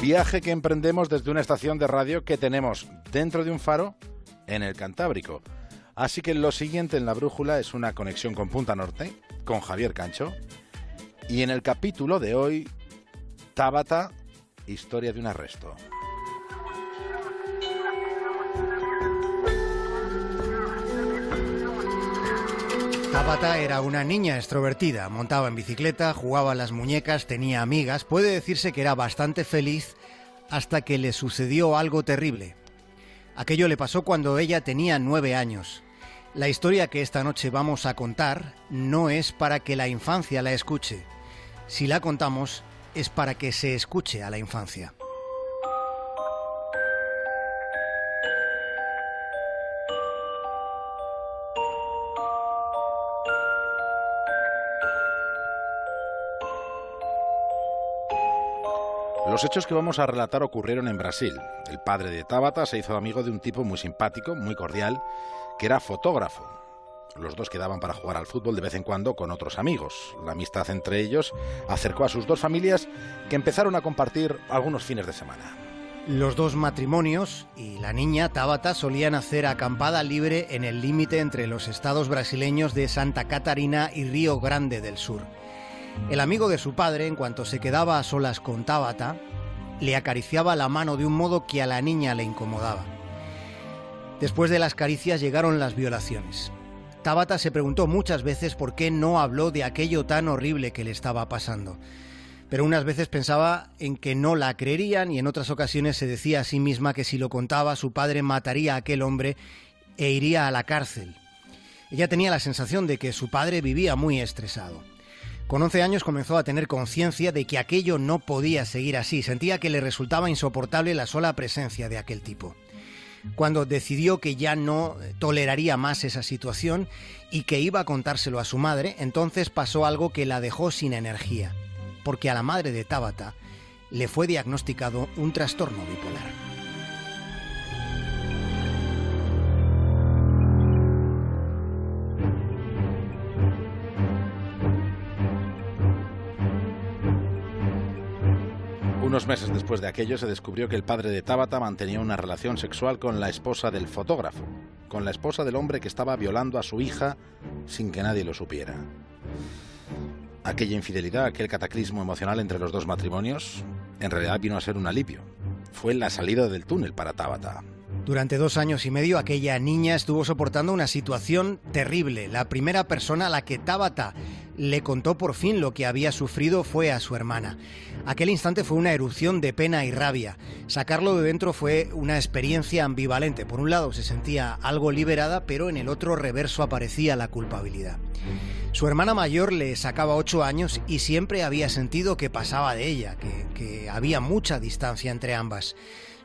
Viaje que emprendemos desde una estación de radio que tenemos dentro de un faro en el Cantábrico. Así que lo siguiente en la brújula es una conexión con Punta Norte, con Javier Cancho. Y en el capítulo de hoy, Tabata, historia de un arresto. Tabata era una niña extrovertida, montaba en bicicleta, jugaba las muñecas, tenía amigas, puede decirse que era bastante feliz hasta que le sucedió algo terrible. Aquello le pasó cuando ella tenía nueve años. La historia que esta noche vamos a contar no es para que la infancia la escuche. Si la contamos es para que se escuche a la infancia. Los hechos que vamos a relatar ocurrieron en Brasil. El padre de Tabata se hizo amigo de un tipo muy simpático, muy cordial, que era fotógrafo. Los dos quedaban para jugar al fútbol de vez en cuando con otros amigos. La amistad entre ellos acercó a sus dos familias que empezaron a compartir algunos fines de semana. Los dos matrimonios y la niña Tabata solían hacer acampada libre en el límite entre los estados brasileños de Santa Catarina y Río Grande del Sur. El amigo de su padre, en cuanto se quedaba a solas con Tabata, le acariciaba la mano de un modo que a la niña le incomodaba. Después de las caricias llegaron las violaciones. Tabata se preguntó muchas veces por qué no habló de aquello tan horrible que le estaba pasando. Pero unas veces pensaba en que no la creerían y en otras ocasiones se decía a sí misma que si lo contaba su padre mataría a aquel hombre e iría a la cárcel. Ella tenía la sensación de que su padre vivía muy estresado. Con 11 años comenzó a tener conciencia de que aquello no podía seguir así. Sentía que le resultaba insoportable la sola presencia de aquel tipo. Cuando decidió que ya no toleraría más esa situación y que iba a contárselo a su madre, entonces pasó algo que la dejó sin energía, porque a la madre de Tabata le fue diagnosticado un trastorno bipolar. Unos meses después de aquello se descubrió que el padre de Tabata mantenía una relación sexual con la esposa del fotógrafo, con la esposa del hombre que estaba violando a su hija sin que nadie lo supiera. Aquella infidelidad, aquel cataclismo emocional entre los dos matrimonios, en realidad vino a ser un alivio. Fue la salida del túnel para Tabata. Durante dos años y medio aquella niña estuvo soportando una situación terrible. La primera persona a la que Tabata le contó por fin lo que había sufrido fue a su hermana. Aquel instante fue una erupción de pena y rabia. Sacarlo de dentro fue una experiencia ambivalente. Por un lado se sentía algo liberada, pero en el otro reverso aparecía la culpabilidad. Su hermana mayor le sacaba ocho años y siempre había sentido que pasaba de ella, que, que había mucha distancia entre ambas.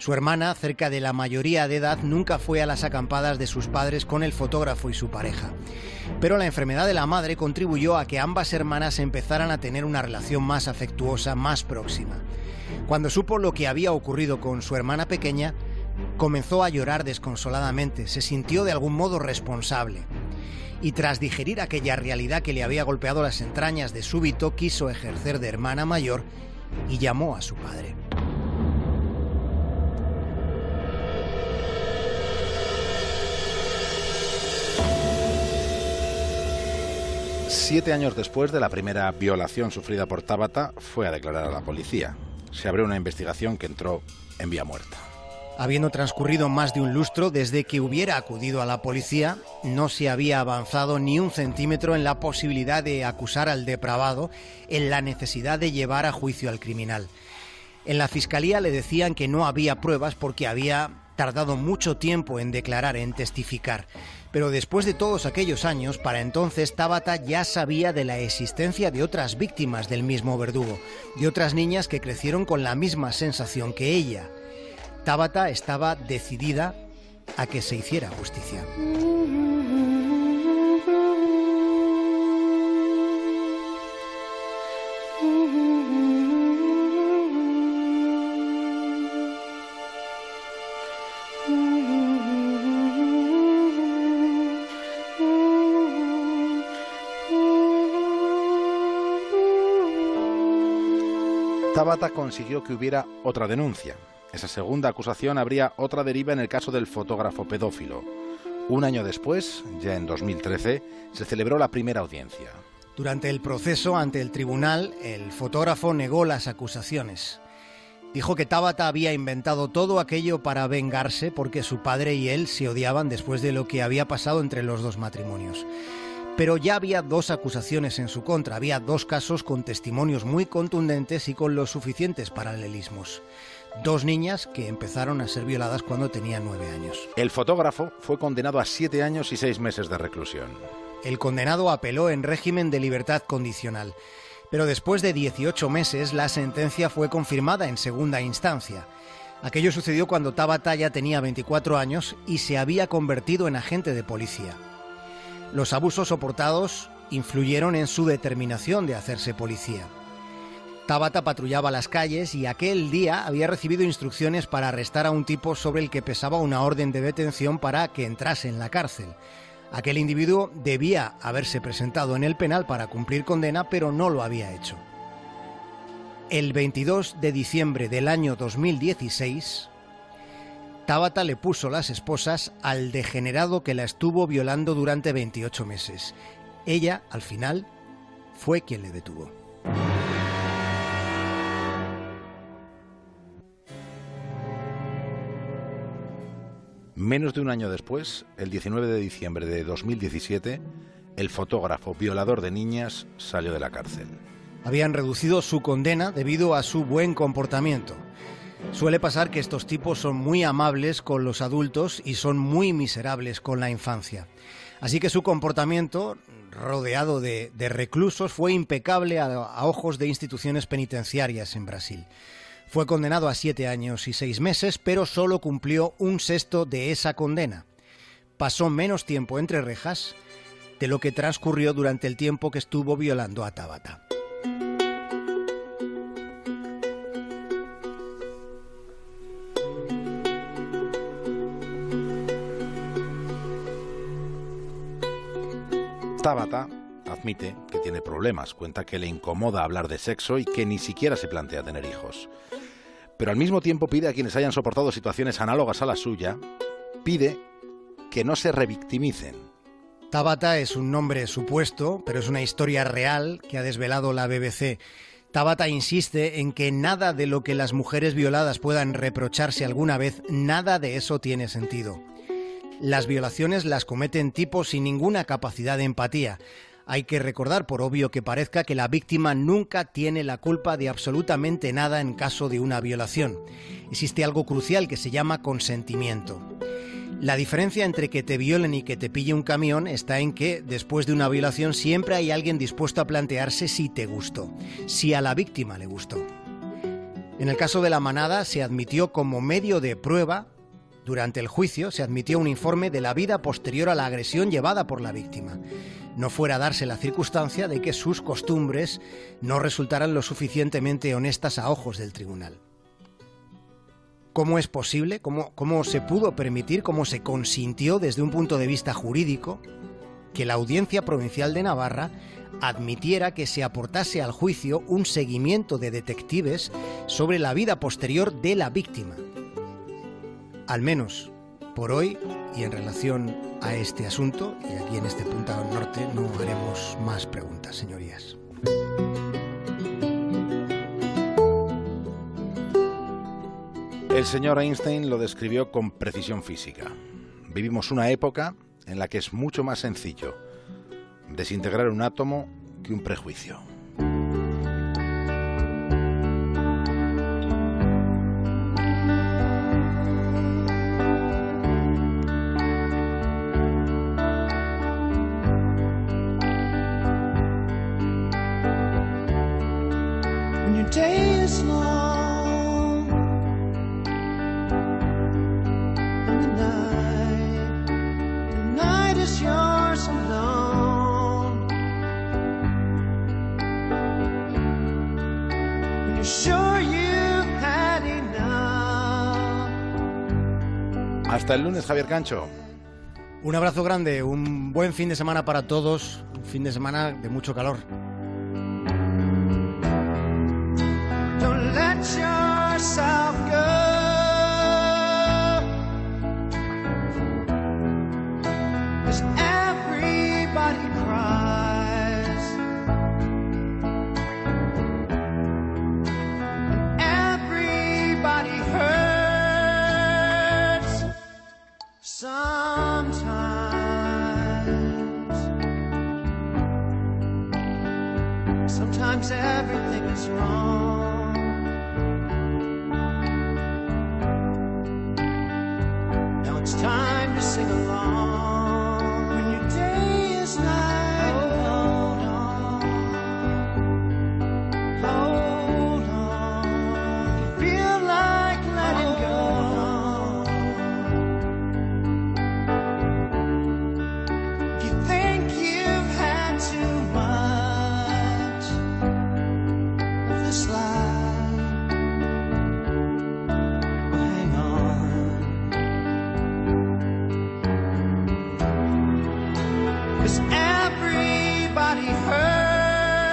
Su hermana, cerca de la mayoría de edad, nunca fue a las acampadas de sus padres con el fotógrafo y su pareja. Pero la enfermedad de la madre contribuyó a que ambas hermanas empezaran a tener una relación más afectuosa, más próxima. Cuando supo lo que había ocurrido con su hermana pequeña, comenzó a llorar desconsoladamente, se sintió de algún modo responsable. Y tras digerir aquella realidad que le había golpeado las entrañas de súbito, quiso ejercer de hermana mayor y llamó a su padre. Siete años después de la primera violación sufrida por Tabata, fue a declarar a la policía. Se abrió una investigación que entró en vía muerta. Habiendo transcurrido más de un lustro desde que hubiera acudido a la policía, no se había avanzado ni un centímetro en la posibilidad de acusar al depravado, en la necesidad de llevar a juicio al criminal. En la fiscalía le decían que no había pruebas porque había tardado mucho tiempo en declarar, en testificar. Pero después de todos aquellos años, para entonces Tabata ya sabía de la existencia de otras víctimas del mismo verdugo, de otras niñas que crecieron con la misma sensación que ella. Tabata estaba decidida a que se hiciera justicia. Tabata consiguió que hubiera otra denuncia. Esa segunda acusación habría otra deriva en el caso del fotógrafo pedófilo. Un año después, ya en 2013, se celebró la primera audiencia. Durante el proceso ante el tribunal, el fotógrafo negó las acusaciones. Dijo que Tabata había inventado todo aquello para vengarse porque su padre y él se odiaban después de lo que había pasado entre los dos matrimonios. Pero ya había dos acusaciones en su contra, había dos casos con testimonios muy contundentes y con los suficientes paralelismos. Dos niñas que empezaron a ser violadas cuando tenían nueve años. El fotógrafo fue condenado a siete años y seis meses de reclusión. El condenado apeló en régimen de libertad condicional. Pero después de 18 meses, la sentencia fue confirmada en segunda instancia. Aquello sucedió cuando Tabata ya tenía 24 años y se había convertido en agente de policía. Los abusos soportados influyeron en su determinación de hacerse policía. Tabata patrullaba las calles y aquel día había recibido instrucciones para arrestar a un tipo sobre el que pesaba una orden de detención para que entrase en la cárcel. Aquel individuo debía haberse presentado en el penal para cumplir condena, pero no lo había hecho. El 22 de diciembre del año 2016, Tabata le puso las esposas al degenerado que la estuvo violando durante 28 meses. Ella, al final, fue quien le detuvo. Menos de un año después, el 19 de diciembre de 2017, el fotógrafo violador de niñas salió de la cárcel. Habían reducido su condena debido a su buen comportamiento. Suele pasar que estos tipos son muy amables con los adultos y son muy miserables con la infancia. Así que su comportamiento, rodeado de, reclusos, fue impecable a, a ojos de instituciones penitenciarias en Brasil. Fue condenado a siete años y seis meses, pero solo cumplió un sexto de esa condena. Pasó menos tiempo entre rejas de lo que transcurrió durante el tiempo que estuvo violando a Tabata. Tabata admite que tiene problemas, cuenta que le incomoda hablar de sexo y que ni siquiera se plantea tener hijos. Pero al mismo tiempo pide a quienes hayan soportado situaciones análogas a la suya, pide que no se revictimicen. Tabata es un nombre supuesto, pero es una historia real que ha desvelado la BBC. Tabata insiste en que nada de lo que las mujeres violadas puedan reprocharse alguna vez, nada de eso tiene sentido. Las violaciones las cometen tipos sin ninguna capacidad de empatía. Hay que recordar, por obvio que parezca, que la víctima nunca tiene la culpa de absolutamente nada en caso de una violación. Existe algo crucial que se llama consentimiento. La diferencia entre que te violen y que te pille un camión está en que después de una violación siempre hay alguien dispuesto a plantearse si te gustó, si a la víctima le gustó. En el caso de la manada se admitió como medio de prueba, durante el juicio se admitió un informe de la vida posterior a la agresión llevada por la víctima no fuera a darse la circunstancia de que sus costumbres no resultaran lo suficientemente honestas a ojos del tribunal. ¿Cómo es posible? ¿Cómo, ¿Cómo, se pudo permitir, cómo se consintió desde un punto de vista jurídico que la Audiencia Provincial de Navarra admitiera que se aportase al juicio un seguimiento de detectives sobre la vida posterior de la víctima? Al menos por hoy y en relación a este asunto, y aquí en este Punta Norte no haremos más preguntas, señorías. El señor Einstein lo describió con precisión física. Vivimos una época en la que es mucho más sencillo desintegrar un átomo que un prejuicio. Hasta el lunes, Javier Cancho. Un abrazo grande, un buen fin de semana para todos, un fin de semana de mucho calor.